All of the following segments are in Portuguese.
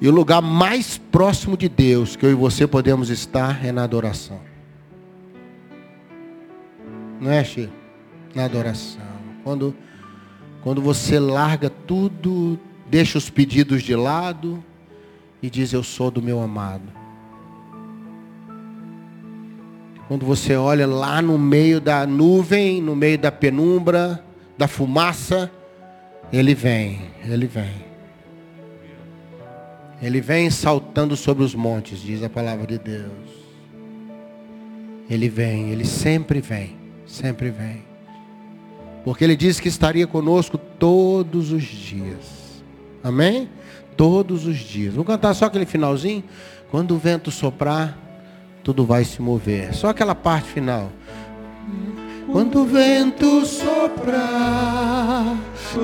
E o lugar mais próximo de Deus que eu e você podemos estar é na adoração. Não é, Chico? Na adoração. Quando, quando você larga tudo, deixa os pedidos de lado e diz: Eu sou do meu amado. Quando você olha lá no meio da nuvem, no meio da penumbra, da fumaça, ele vem, ele vem. Ele vem saltando sobre os montes, diz a palavra de Deus. Ele vem, ele sempre vem, sempre vem. Porque ele disse que estaria conosco todos os dias. Amém? Todos os dias. Vamos cantar só aquele finalzinho? Quando o vento soprar, tudo vai se mover. Só aquela parte final. Quando o vento soprar,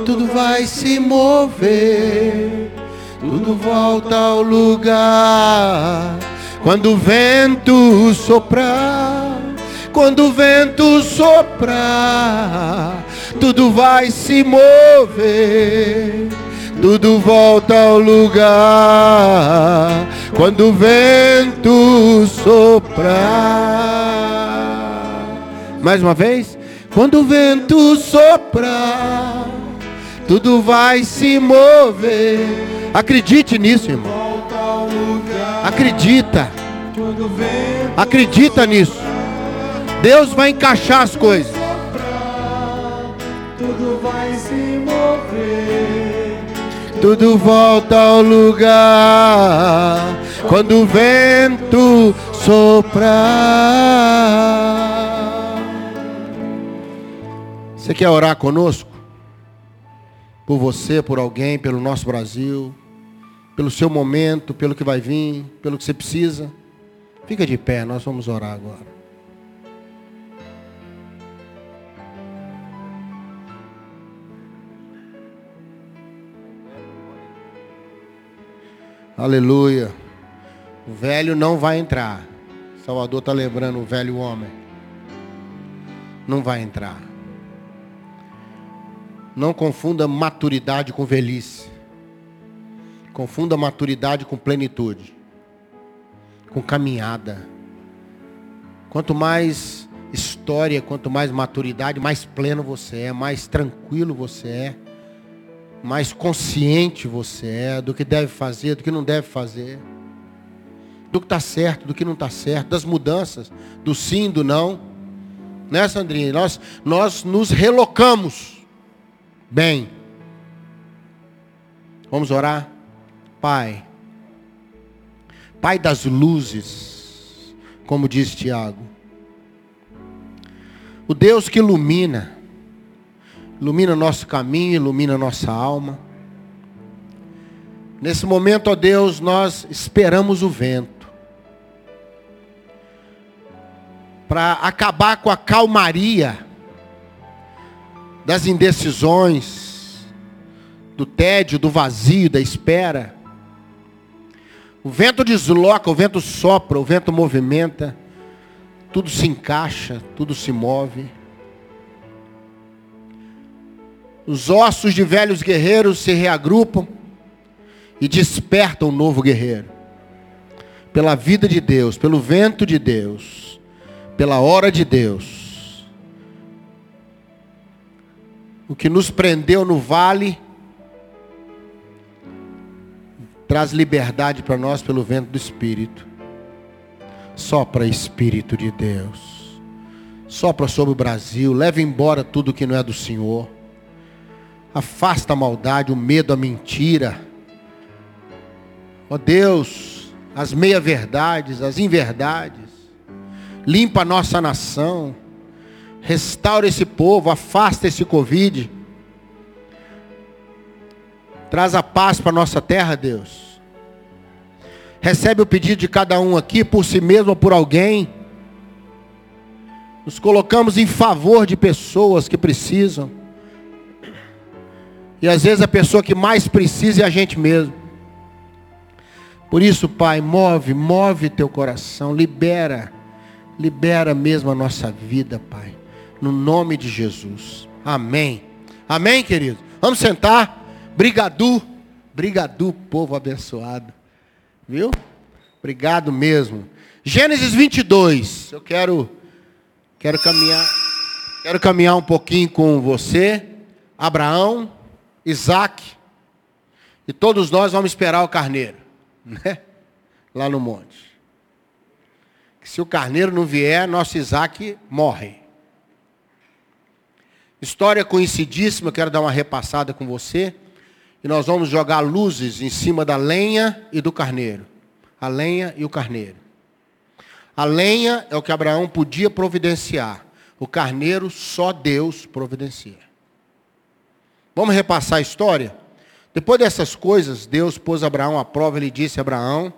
tudo vai se mover tudo volta ao lugar. Quando o vento soprar, quando o vento soprar, tudo vai se mover. Tudo volta ao lugar quando o vento soprar. Mais uma vez, quando o vento soprar, tudo vai se mover Acredite nisso, irmão. Acredita. Acredita nisso. Deus vai encaixar as coisas. Tudo vai se mover. Tudo volta ao lugar quando o vento soprar. Você quer orar conosco? Por você, por alguém, pelo nosso Brasil? pelo seu momento, pelo que vai vir, pelo que você precisa. Fica de pé, nós vamos orar agora. Aleluia. O velho não vai entrar. Salvador está lembrando o velho homem. Não vai entrar. Não confunda maturidade com velhice. Confunda maturidade com plenitude, com caminhada. Quanto mais história, quanto mais maturidade, mais pleno você é, mais tranquilo você é, mais consciente você é do que deve fazer, do que não deve fazer, do que está certo, do que não está certo, das mudanças, do sim, do não. Né, Sandrinha? Nós, nós nos relocamos bem. Vamos orar? Pai, Pai das luzes, como diz Tiago, o Deus que ilumina, ilumina nosso caminho, ilumina nossa alma. Nesse momento, ó Deus, nós esperamos o vento para acabar com a calmaria das indecisões, do tédio, do vazio, da espera. O vento desloca, o vento sopra, o vento movimenta, tudo se encaixa, tudo se move. Os ossos de velhos guerreiros se reagrupam e despertam um novo guerreiro. Pela vida de Deus, pelo vento de Deus, pela hora de Deus. O que nos prendeu no vale traz liberdade para nós pelo vento do Espírito. Sopra Espírito de Deus. Sopra sobre o Brasil. Leva embora tudo que não é do Senhor. Afasta a maldade, o medo, a mentira. Ó oh Deus, as meia-verdades, as inverdades. Limpa a nossa nação. Restaura esse povo. Afasta esse Covid. Traz a paz para a nossa terra, Deus. Recebe o pedido de cada um aqui, por si mesmo ou por alguém. Nos colocamos em favor de pessoas que precisam. E às vezes a pessoa que mais precisa é a gente mesmo. Por isso, Pai, move, move teu coração, libera, libera mesmo a nossa vida, Pai. No nome de Jesus. Amém. Amém, querido. Vamos sentar. Brigadu, brigadu, povo abençoado. Viu? Obrigado mesmo. Gênesis 22. Eu quero quero caminhar quero caminhar um pouquinho com você. Abraão, Isaac e todos nós vamos esperar o carneiro, né? Lá no monte. Se o carneiro não vier, nosso Isaac morre. História conhecidíssima, quero dar uma repassada com você. E nós vamos jogar luzes em cima da lenha e do carneiro. A lenha e o carneiro. A lenha é o que Abraão podia providenciar. O carneiro só Deus providencia. Vamos repassar a história? Depois dessas coisas, Deus pôs Abraão à prova. Ele disse a Abraão: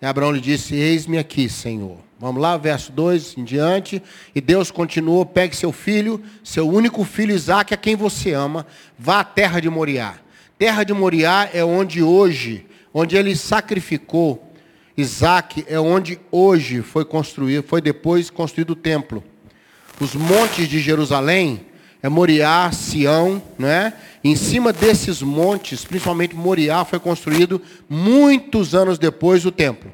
e Abraão lhe disse: Eis-me aqui, Senhor. Vamos lá, verso 2 em diante. E Deus continuou: Pegue seu filho, seu único filho Isaque, a quem você ama, vá à terra de Moriá. Terra de Moriá é onde hoje, onde ele sacrificou Isaque, é onde hoje foi construído, foi depois construído o templo. Os montes de Jerusalém é Moriá, Sião, né? Em cima desses montes, principalmente Moriá, foi construído muitos anos depois o templo.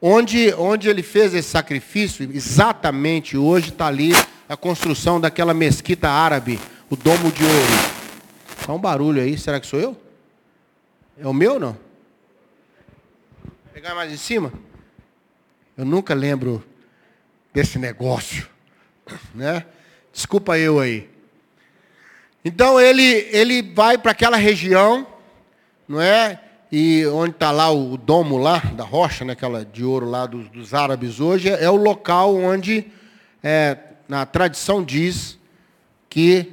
Onde, onde ele fez esse sacrifício, exatamente hoje está ali a construção daquela mesquita árabe, o Domo de Ouro. Só um barulho aí, será que sou eu? É o meu não? Vou pegar mais em cima? Eu nunca lembro desse negócio, né? Desculpa eu aí. Então ele, ele vai para aquela região, não é? E onde está lá o domo lá, da rocha, né, aquela de ouro lá dos, dos árabes hoje, é o local onde, é, na tradição diz, que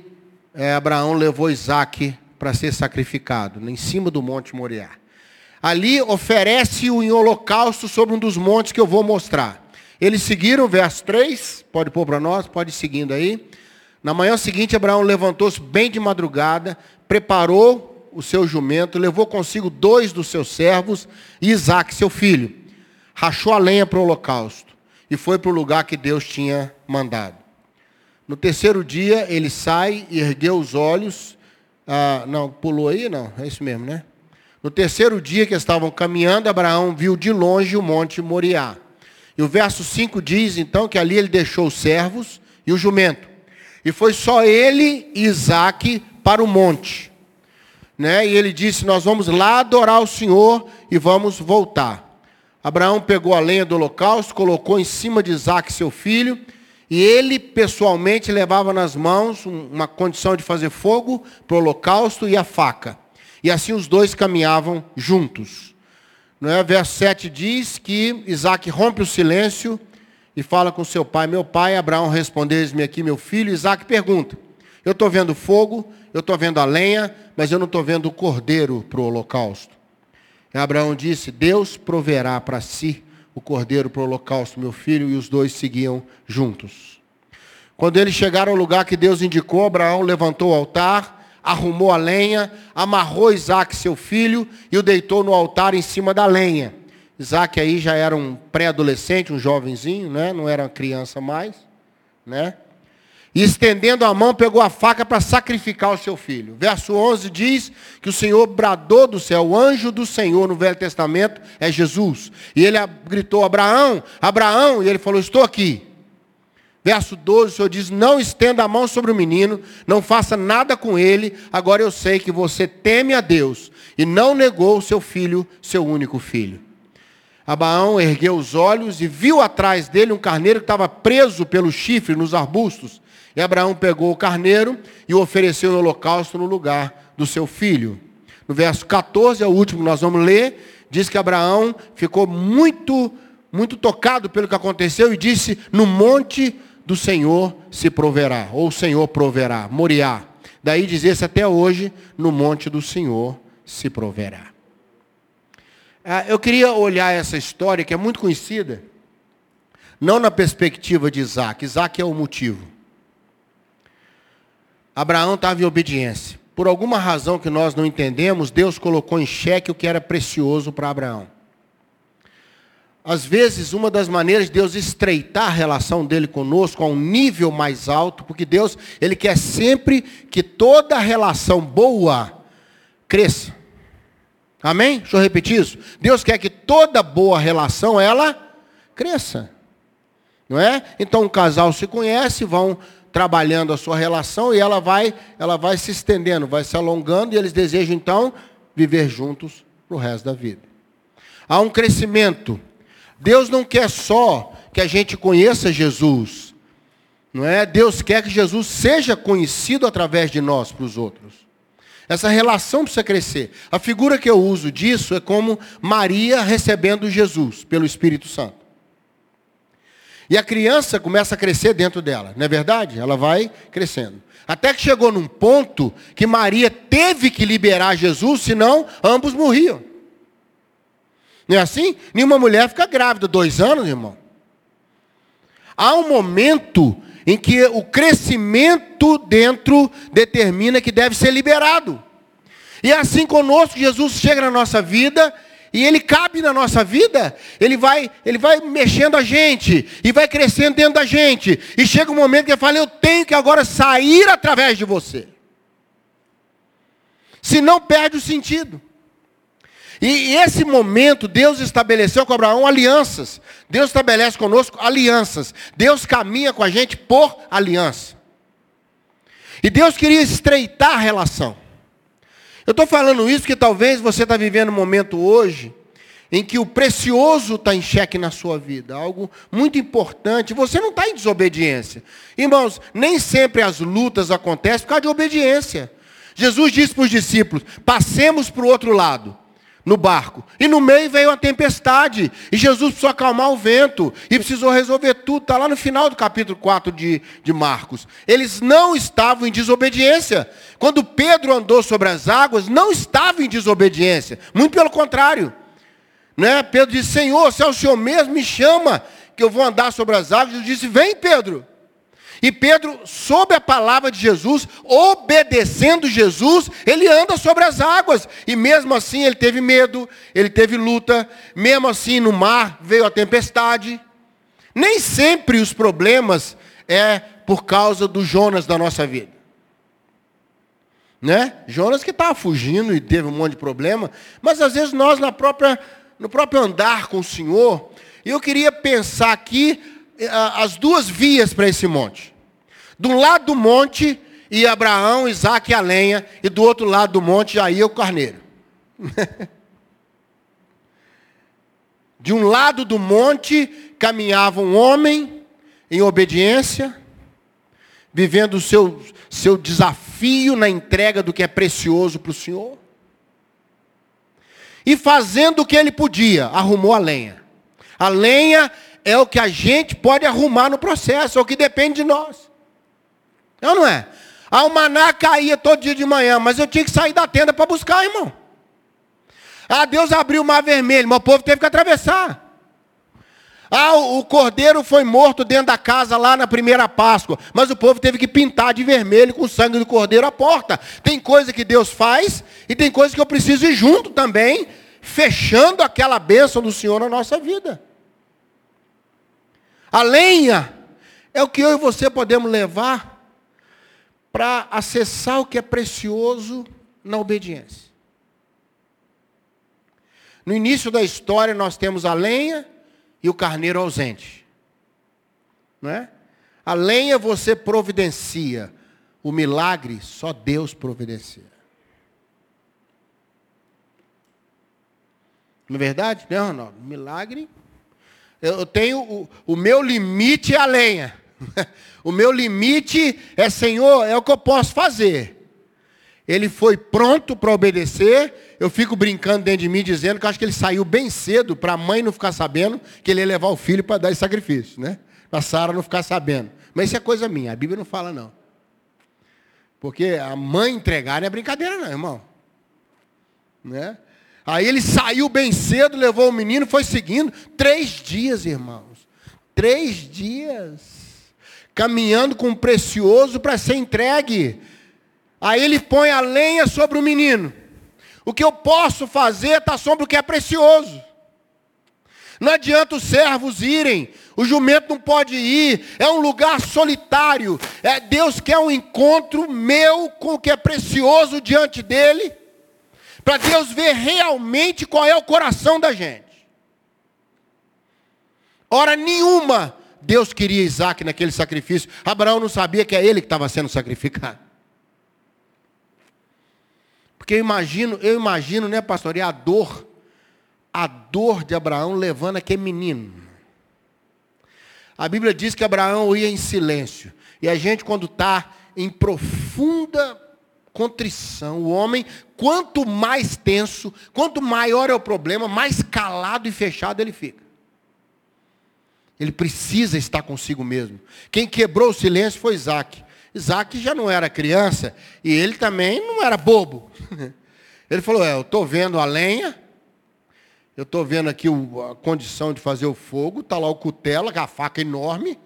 é, Abraão levou Isaac para ser sacrificado, em cima do Monte Moriá. Ali oferece-o em holocausto sobre um dos montes que eu vou mostrar. Eles seguiram verso 3, pode pôr para nós, pode ir seguindo aí. Na manhã seguinte, Abraão levantou-se bem de madrugada, preparou o seu jumento, levou consigo dois dos seus servos e Isaac, seu filho. Rachou a lenha para o holocausto e foi para o lugar que Deus tinha mandado. No terceiro dia, ele sai e ergueu os olhos. Ah, não, pulou aí? Não, é isso mesmo, né? No terceiro dia que estavam caminhando, Abraão viu de longe o monte Moriá. E o verso 5 diz então que ali ele deixou os servos e o jumento. E foi só ele e Isaac para o monte. Né? E ele disse: Nós vamos lá adorar o Senhor e vamos voltar. Abraão pegou a lenha do holocausto, colocou em cima de Isaac, seu filho, e ele pessoalmente levava nas mãos uma condição de fazer fogo para o holocausto e a faca. E assim os dois caminhavam juntos. Não é? Verso 7 diz que Isaac rompe o silêncio e fala com seu pai. Meu pai, Abraão respondeu-me aqui, meu filho. Isaac pergunta: Eu estou vendo fogo, eu estou vendo a lenha, mas eu não estou vendo o cordeiro para o holocausto. E Abraão disse: Deus proverá para si o cordeiro para o holocausto, meu filho, e os dois seguiam juntos. Quando eles chegaram ao lugar que Deus indicou, Abraão levantou o altar arrumou a lenha, amarrou Isaac, seu filho, e o deitou no altar em cima da lenha. Isaac aí já era um pré-adolescente, um jovenzinho, né? não era criança mais. Né? E estendendo a mão, pegou a faca para sacrificar o seu filho. Verso 11 diz que o Senhor bradou do céu, o anjo do Senhor no Velho Testamento é Jesus. E ele gritou: Abraão, Abraão, e ele falou: Estou aqui. Verso 12, o Senhor diz: Não estenda a mão sobre o menino, não faça nada com ele. Agora eu sei que você teme a Deus e não negou o seu filho, seu único filho. Abraão ergueu os olhos e viu atrás dele um carneiro que estava preso pelo chifre nos arbustos. E Abraão pegou o carneiro e o ofereceu em holocausto no lugar do seu filho. No verso 14, é o último que nós vamos ler, diz que Abraão ficou muito, muito tocado pelo que aconteceu e disse: No monte do Senhor se proverá, ou o Senhor proverá, Moriá. Daí dizer-se até hoje, no monte do Senhor se proverá. Ah, eu queria olhar essa história que é muito conhecida, não na perspectiva de Isaac. Isaac é o motivo. Abraão estava em obediência. Por alguma razão que nós não entendemos, Deus colocou em xeque o que era precioso para Abraão às vezes, uma das maneiras de Deus estreitar a relação dele conosco a um nível mais alto, porque Deus, ele quer sempre que toda relação boa cresça. Amém? Deixa eu repetir isso. Deus quer que toda boa relação ela cresça. Não é? Então um casal se conhece, vão trabalhando a sua relação e ela vai, ela vai se estendendo, vai se alongando e eles desejam então viver juntos para o resto da vida. Há um crescimento. Deus não quer só que a gente conheça Jesus, não é? Deus quer que Jesus seja conhecido através de nós para os outros. Essa relação precisa crescer. A figura que eu uso disso é como Maria recebendo Jesus pelo Espírito Santo. E a criança começa a crescer dentro dela, não é verdade? Ela vai crescendo. Até que chegou num ponto que Maria teve que liberar Jesus, senão ambos morriam. Não é assim? Nenhuma mulher fica grávida dois anos, irmão. Há um momento em que o crescimento dentro determina que deve ser liberado. E é assim conosco, Jesus chega na nossa vida e ele cabe na nossa vida, ele vai, ele vai mexendo a gente e vai crescendo dentro da gente. E chega um momento que ele fala: "Eu tenho que agora sair através de você". Senão perde o sentido. E esse momento Deus estabeleceu com Abraão alianças. Deus estabelece conosco alianças. Deus caminha com a gente por aliança. E Deus queria estreitar a relação. Eu estou falando isso porque talvez você está vivendo um momento hoje em que o precioso está em xeque na sua vida, algo muito importante. Você não está em desobediência. Irmãos, nem sempre as lutas acontecem por causa de obediência. Jesus disse para os discípulos: passemos para o outro lado no barco. E no meio veio a tempestade. E Jesus precisou acalmar o vento. E precisou resolver tudo. Está lá no final do capítulo 4 de, de Marcos. Eles não estavam em desobediência. Quando Pedro andou sobre as águas, não estava em desobediência. Muito pelo contrário. Né? Pedro disse, Senhor, se é o Senhor mesmo, me chama, que eu vou andar sobre as águas. Jesus disse, vem Pedro. E Pedro, sob a palavra de Jesus, obedecendo Jesus, ele anda sobre as águas. E mesmo assim ele teve medo, ele teve luta. Mesmo assim no mar veio a tempestade. Nem sempre os problemas é por causa do Jonas da nossa vida. Né? Jonas que estava fugindo e teve um monte de problema. Mas às vezes nós, na própria, no próprio andar com o Senhor, eu queria pensar aqui as duas vias para esse monte. Do lado do monte ia Abraão, Isaac e a lenha, e do outro lado do monte já ia o carneiro. De um lado do monte caminhava um homem em obediência, vivendo o seu, seu desafio na entrega do que é precioso para o Senhor. E fazendo o que ele podia, arrumou a lenha. A lenha é o que a gente pode arrumar no processo, é o que depende de nós. É ou não é? Ah, o maná caía todo dia de manhã, mas eu tinha que sair da tenda para buscar, irmão. Ah, Deus abriu o mar vermelho, mas o povo teve que atravessar. Ah, o, o cordeiro foi morto dentro da casa lá na primeira Páscoa, mas o povo teve que pintar de vermelho com o sangue do cordeiro a porta. Tem coisa que Deus faz e tem coisa que eu preciso ir junto também, fechando aquela bênção do Senhor na nossa vida. A lenha é o que eu e você podemos levar para acessar o que é precioso na obediência. No início da história nós temos a lenha e o carneiro ausente. Não é? A lenha você providencia, o milagre só Deus providencia. Não é verdade? Não, não. Milagre eu tenho o, o meu limite é a lenha. o meu limite é, Senhor, é o que eu posso fazer. Ele foi pronto para obedecer. Eu fico brincando dentro de mim, dizendo que eu acho que ele saiu bem cedo para a mãe não ficar sabendo que ele ia levar o filho para dar esse sacrifício, né? Para Sara não ficar sabendo. Mas isso é coisa minha, a Bíblia não fala não. Porque a mãe entregar não é brincadeira não, irmão. Né? Aí ele saiu bem cedo, levou o menino, foi seguindo. Três dias, irmãos. Três dias. Caminhando com o precioso para ser entregue. Aí ele põe a lenha sobre o menino. O que eu posso fazer está sobre o que é precioso. Não adianta os servos irem, o jumento não pode ir, é um lugar solitário. É, Deus quer um encontro meu com o que é precioso diante dele para Deus ver realmente qual é o coração da gente. Hora nenhuma Deus queria Isaac naquele sacrifício. Abraão não sabia que é ele que estava sendo sacrificado. Porque eu imagino, eu imagino, né, pastor, e a dor, a dor de Abraão levando aquele menino. A Bíblia diz que Abraão ia em silêncio. E a gente, quando está em profunda contrição, o homem, quanto mais tenso, quanto maior é o problema, mais calado e fechado ele fica. Ele precisa estar consigo mesmo. Quem quebrou o silêncio foi Isaac. Isaac já não era criança e ele também não era bobo. Ele falou: é, Eu estou vendo a lenha, eu estou vendo aqui a condição de fazer o fogo, está lá o cutelo, com a faca enorme,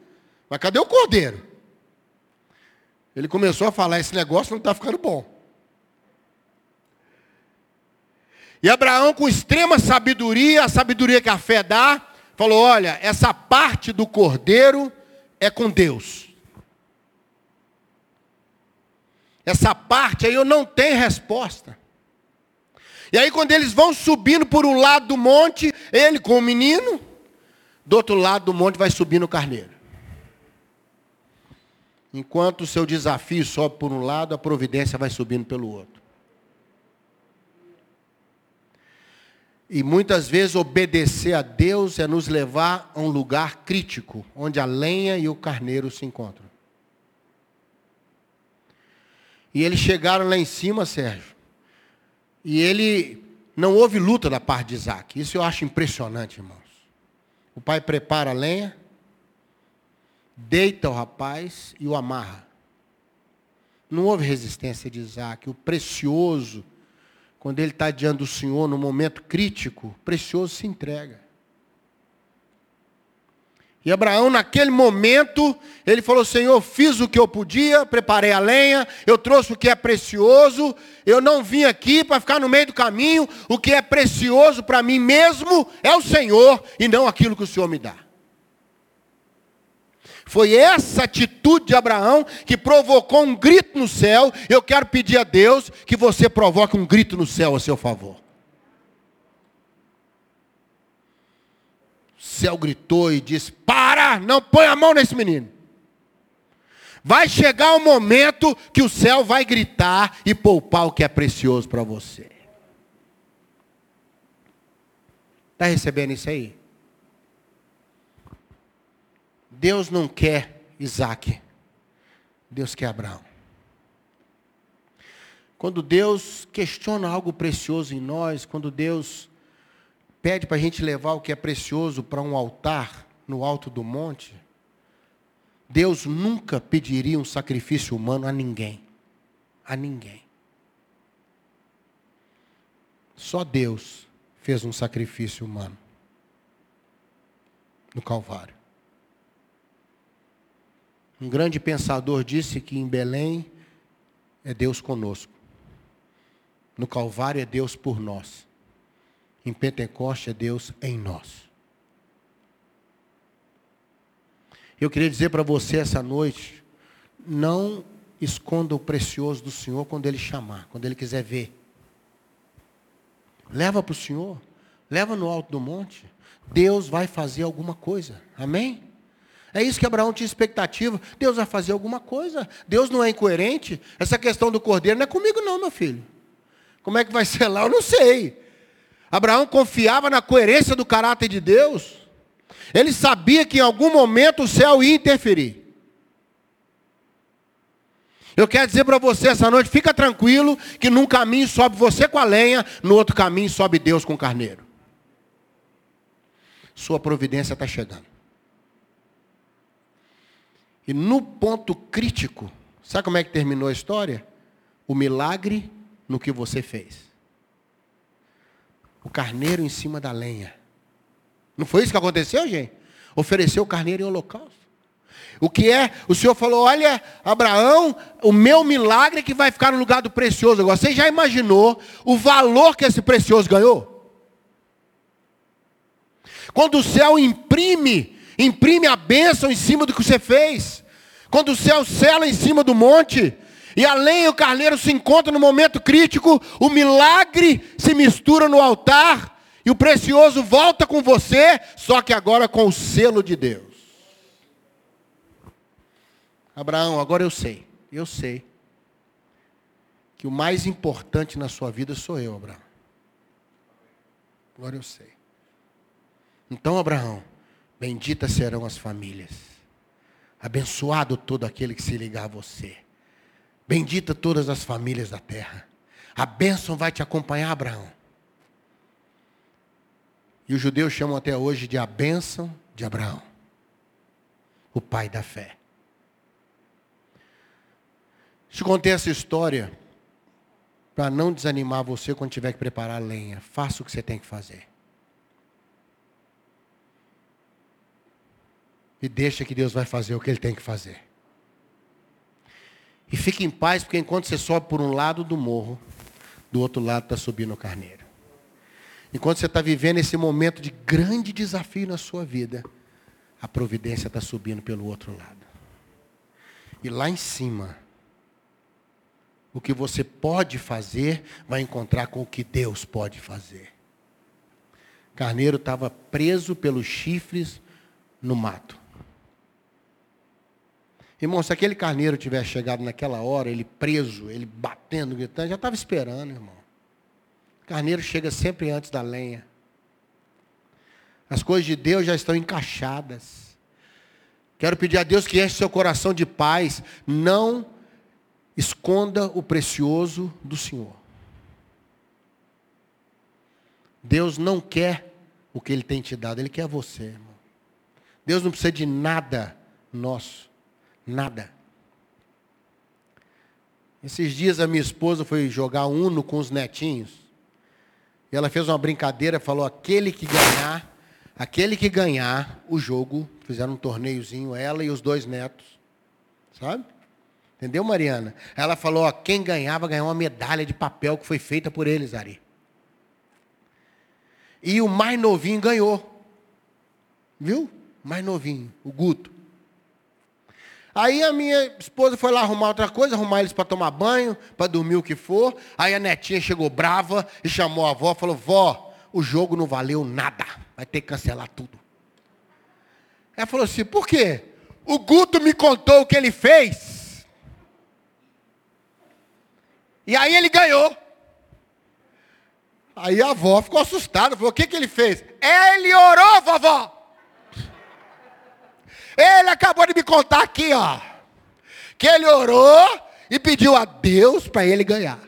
mas cadê o cordeiro? Ele começou a falar: Esse negócio não está ficando bom. E Abraão, com extrema sabedoria, a sabedoria que a fé dá, falou: olha, essa parte do cordeiro é com Deus. Essa parte aí eu não tenho resposta. E aí quando eles vão subindo por um lado do monte, ele com o menino, do outro lado do monte vai subindo o carneiro. Enquanto o seu desafio sobe por um lado, a providência vai subindo pelo outro. E muitas vezes obedecer a Deus é nos levar a um lugar crítico, onde a lenha e o carneiro se encontram. E eles chegaram lá em cima, Sérgio. E ele não houve luta da parte de Isaac. Isso eu acho impressionante, irmãos. O pai prepara a lenha, deita o rapaz e o amarra. Não houve resistência de Isaac. O precioso quando ele está diante do Senhor no momento crítico, precioso se entrega. E Abraão, naquele momento, ele falou: Senhor, fiz o que eu podia, preparei a lenha, eu trouxe o que é precioso, eu não vim aqui para ficar no meio do caminho, o que é precioso para mim mesmo é o Senhor e não aquilo que o Senhor me dá. Foi essa atitude de Abraão que provocou um grito no céu. Eu quero pedir a Deus que você provoque um grito no céu a seu favor. O céu gritou e disse: Para, não põe a mão nesse menino. Vai chegar o momento que o céu vai gritar e poupar o que é precioso para você. Está recebendo isso aí? Deus não quer Isaac. Deus quer Abraão. Quando Deus questiona algo precioso em nós, quando Deus pede para a gente levar o que é precioso para um altar no alto do monte, Deus nunca pediria um sacrifício humano a ninguém. A ninguém. Só Deus fez um sacrifício humano no Calvário. Um grande pensador disse que em Belém é Deus conosco. No Calvário é Deus por nós. Em Pentecoste é Deus em nós. Eu queria dizer para você essa noite, não esconda o precioso do Senhor quando Ele chamar, quando Ele quiser ver. Leva para o Senhor, leva no alto do monte. Deus vai fazer alguma coisa. Amém? É isso que Abraão tinha expectativa. Deus vai fazer alguma coisa. Deus não é incoerente. Essa questão do cordeiro não é comigo, não, meu filho. Como é que vai ser lá? Eu não sei. Abraão confiava na coerência do caráter de Deus. Ele sabia que em algum momento o céu ia interferir. Eu quero dizer para você essa noite, fica tranquilo, que num caminho sobe você com a lenha, no outro caminho sobe Deus com o carneiro. Sua providência está chegando. E no ponto crítico, sabe como é que terminou a história? O milagre no que você fez. O carneiro em cima da lenha. Não foi isso que aconteceu, gente? Ofereceu o carneiro em holocausto. O que é? O Senhor falou: Olha, Abraão, o meu milagre é que vai ficar no lugar do precioso. Agora, você já imaginou o valor que esse precioso ganhou? Quando o céu imprime Imprime a bênção em cima do que você fez. Quando o céu cela em cima do monte, E além o carneiro se encontra no momento crítico, o milagre se mistura no altar e o precioso volta com você, só que agora com o selo de Deus. Abraão, agora eu sei, eu sei que o mais importante na sua vida sou eu, Abraão. Agora eu sei. Então, Abraão, benditas serão as famílias. Abençoado todo aquele que se ligar a você. Bendita todas as famílias da terra. A bênção vai te acompanhar, Abraão. E os judeus chamam até hoje de a bênção de Abraão, o pai da fé. Te contei essa história para não desanimar você quando tiver que preparar lenha. Faça o que você tem que fazer. E deixa que Deus vai fazer o que Ele tem que fazer. E fique em paz, porque enquanto você sobe por um lado do morro, do outro lado está subindo o carneiro. Enquanto você está vivendo esse momento de grande desafio na sua vida, a providência está subindo pelo outro lado. E lá em cima, o que você pode fazer vai encontrar com o que Deus pode fazer. Carneiro estava preso pelos chifres no mato. Irmão, se aquele carneiro tivesse chegado naquela hora, ele preso, ele batendo, gritando, já estava esperando, irmão. Carneiro chega sempre antes da lenha. As coisas de Deus já estão encaixadas. Quero pedir a Deus que enche seu coração de paz. Não esconda o precioso do Senhor. Deus não quer o que Ele tem te dado, Ele quer você, irmão. Deus não precisa de nada nosso. Nada. Esses dias a minha esposa foi jogar Uno com os netinhos. E ela fez uma brincadeira, falou, aquele que ganhar, aquele que ganhar o jogo, fizeram um torneiozinho, ela e os dois netos. Sabe? Entendeu, Mariana? Ela falou, ó, quem ganhava ganhou uma medalha de papel que foi feita por eles, Ari. E o mais novinho ganhou. Viu? Mais novinho, o Guto. Aí a minha esposa foi lá arrumar outra coisa, arrumar eles para tomar banho, para dormir o que for. Aí a netinha chegou brava e chamou a avó, falou: "Vó, o jogo não valeu nada, vai ter que cancelar tudo". Ela falou assim: "Por quê? O Guto me contou o que ele fez". E aí ele ganhou. Aí a avó ficou assustada, falou: "O que que ele fez?". Ele orou, vovó. Ele acabou de me contar aqui, ó. Que ele orou e pediu a Deus para ele ganhar.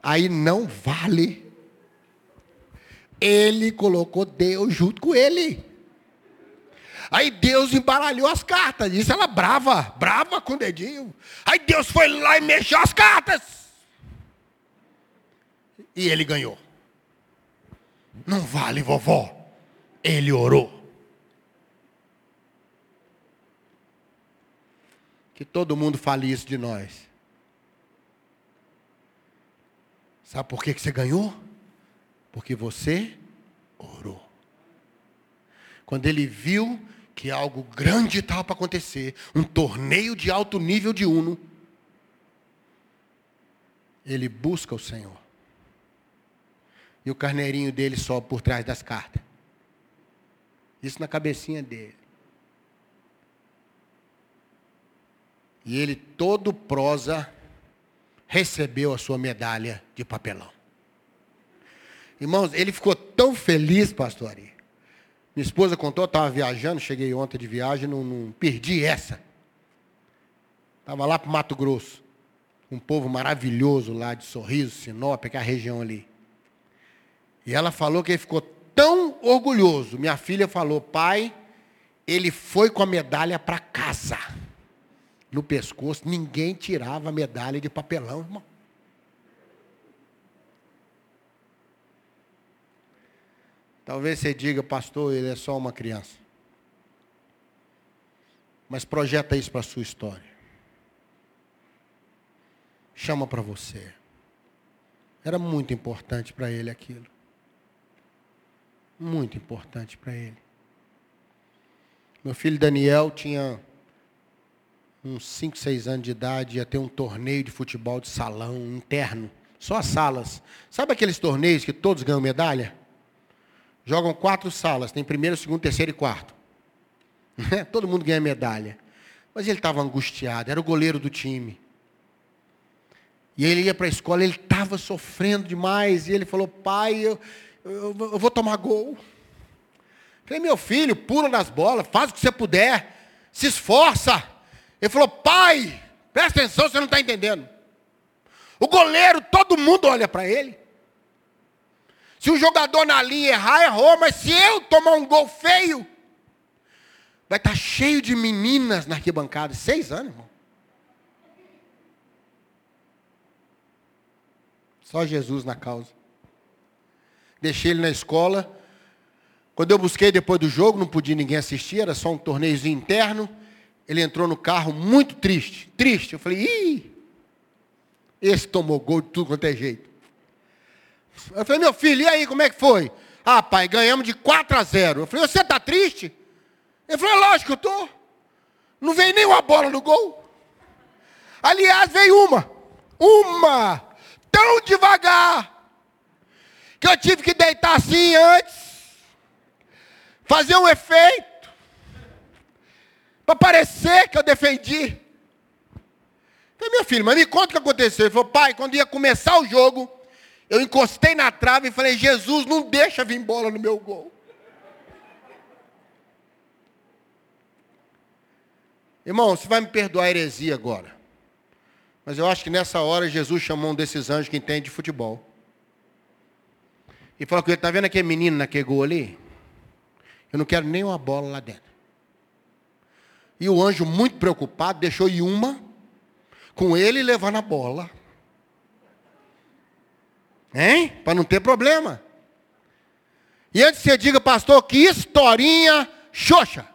Aí não vale. Ele colocou Deus junto com ele. Aí Deus embaralhou as cartas. Disse ela brava, brava com o dedinho. Aí Deus foi lá e mexeu as cartas. E ele ganhou. Não vale, vovó. Ele orou. Que todo mundo fale isso de nós. Sabe por que, que você ganhou? Porque você orou. Quando ele viu que algo grande estava para acontecer, um torneio de alto nível de Uno, ele busca o Senhor. E o carneirinho dele sobe por trás das cartas. Isso na cabecinha dele. E ele, todo prosa, recebeu a sua medalha de papelão. Irmãos, ele ficou tão feliz, pastor Ari. Minha esposa contou, estava viajando, cheguei ontem de viagem, não, não perdi essa. Estava lá para o Mato Grosso. Um povo maravilhoso lá de Sorriso, Sinop, aquela região ali. E ela falou que ele ficou tão orgulhoso. Minha filha falou, pai, ele foi com a medalha para casa no pescoço, ninguém tirava medalha de papelão, irmão. Talvez você diga, pastor, ele é só uma criança. Mas projeta isso para a sua história. Chama para você. Era muito importante para ele aquilo. Muito importante para ele. Meu filho Daniel tinha uns 5, 6 anos de idade, ia ter um torneio de futebol de salão interno. Só as salas. Sabe aqueles torneios que todos ganham medalha? Jogam quatro salas, tem primeiro, segundo, terceiro e quarto. Todo mundo ganha medalha. Mas ele estava angustiado, era o goleiro do time. E ele ia para a escola, ele estava sofrendo demais. E ele falou, pai, eu, eu, eu vou tomar gol. Falei, meu filho, pula nas bolas, faz o que você puder, se esforça. Ele falou, pai, presta atenção, você não está entendendo. O goleiro, todo mundo olha para ele. Se o jogador na linha errar, errou, mas se eu tomar um gol feio, vai estar tá cheio de meninas na arquibancada. Seis anos, irmão. Só Jesus na causa. Deixei ele na escola. Quando eu busquei depois do jogo, não podia ninguém assistir, era só um torneiozinho interno. Ele entrou no carro muito triste, triste. Eu falei, ih, esse tomou gol de tudo quanto é jeito. Eu falei, meu filho, e aí, como é que foi? Ah, pai, ganhamos de 4 a 0. Eu falei, você está triste? Ele falou, lógico, eu estou. Não veio nenhuma bola no gol. Aliás, veio uma. Uma tão devagar que eu tive que deitar assim antes, fazer um efeito, para parecer que eu defendi. Falei, meu filho, mas me conta o que aconteceu. Ele falou, pai, quando ia começar o jogo, eu encostei na trave e falei, Jesus, não deixa vir bola no meu gol. Irmão, você vai me perdoar a heresia agora. Mas eu acho que nessa hora Jesus chamou um desses anjos que entende de futebol. E falou com ele, está vendo aquele menino naquele gol ali? Eu não quero nem uma bola lá dentro. E o anjo, muito preocupado, deixou ir uma com ele levando a bola. Hein? Para não ter problema. E antes que você diga, pastor, que historinha xoxa.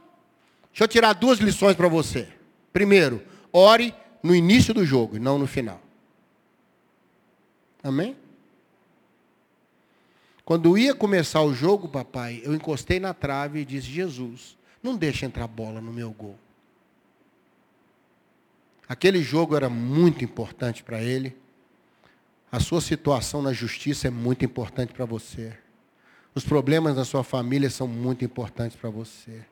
Deixa eu tirar duas lições para você. Primeiro, ore no início do jogo e não no final. Amém? Quando ia começar o jogo, papai, eu encostei na trave e disse: Jesus, não deixa entrar bola no meu gol. Aquele jogo era muito importante para ele. A sua situação na justiça é muito importante para você. Os problemas da sua família são muito importantes para você.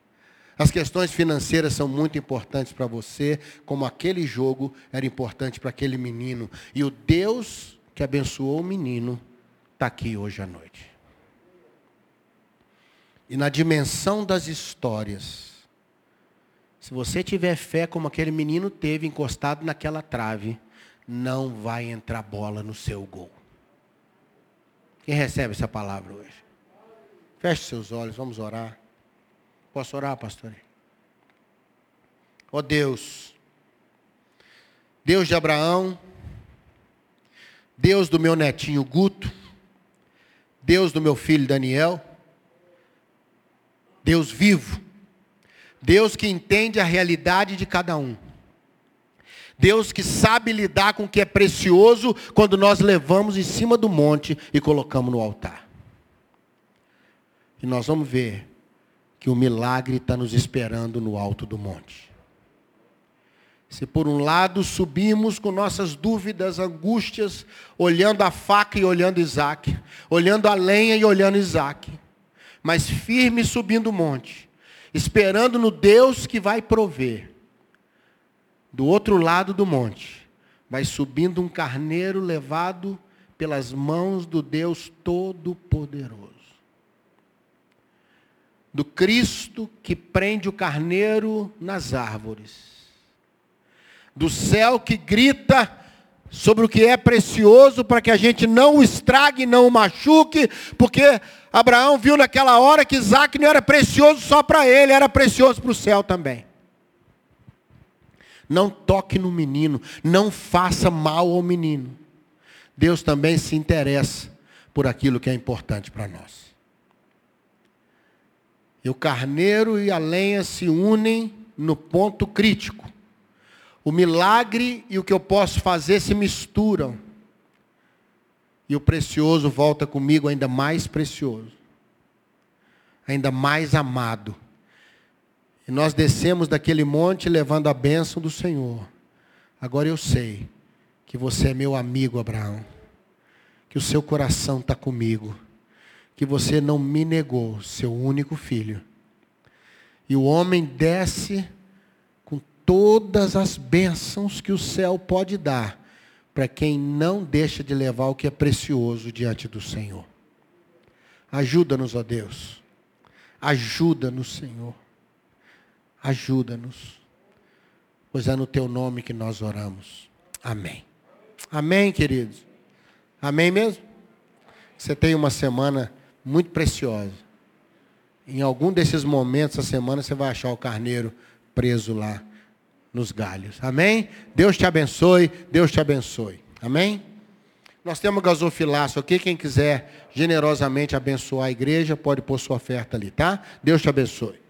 As questões financeiras são muito importantes para você, como aquele jogo era importante para aquele menino. E o Deus que abençoou o menino está aqui hoje à noite. E na dimensão das histórias, se você tiver fé como aquele menino teve encostado naquela trave, não vai entrar bola no seu gol. Quem recebe essa palavra hoje? Feche seus olhos, vamos orar. Posso orar, pastor? Ó oh Deus, Deus de Abraão, Deus do meu netinho Guto, Deus do meu filho Daniel, Deus vivo, Deus que entende a realidade de cada um. Deus que sabe lidar com o que é precioso quando nós levamos em cima do monte e colocamos no altar. E nós vamos ver que o milagre está nos esperando no alto do monte. Se por um lado subimos com nossas dúvidas, angústias, olhando a faca e olhando Isaac, olhando a lenha e olhando Isaac, mas firme subindo o monte, esperando no Deus que vai prover. Do outro lado do monte, vai subindo um carneiro levado pelas mãos do Deus Todo-Poderoso do Cristo que prende o carneiro nas árvores, do céu que grita sobre o que é precioso para que a gente não o estrague, não o machuque, porque Abraão viu naquela hora que Isaac não era precioso só para ele, era precioso para o céu também. Não toque no menino, não faça mal ao menino. Deus também se interessa por aquilo que é importante para nós. E o carneiro e a lenha se unem no ponto crítico. O milagre e o que eu posso fazer se misturam. E o precioso volta comigo ainda mais precioso. Ainda mais amado. E nós descemos daquele monte levando a bênção do Senhor. Agora eu sei que você é meu amigo, Abraão. Que o seu coração está comigo. Que você não me negou, seu único filho. E o homem desce todas as bênçãos que o céu pode dar para quem não deixa de levar o que é precioso diante do Senhor. Ajuda-nos, ó Deus. Ajuda-nos, Senhor. Ajuda-nos. Pois é no teu nome que nós oramos. Amém. Amém, queridos. Amém mesmo? Você tem uma semana muito preciosa. Em algum desses momentos da semana você vai achar o carneiro preso lá nos galhos. Amém? Deus te abençoe, Deus te abençoe. Amém? Nós temos gasofilaço aqui. Quem quiser generosamente abençoar a igreja, pode pôr sua oferta ali, tá? Deus te abençoe.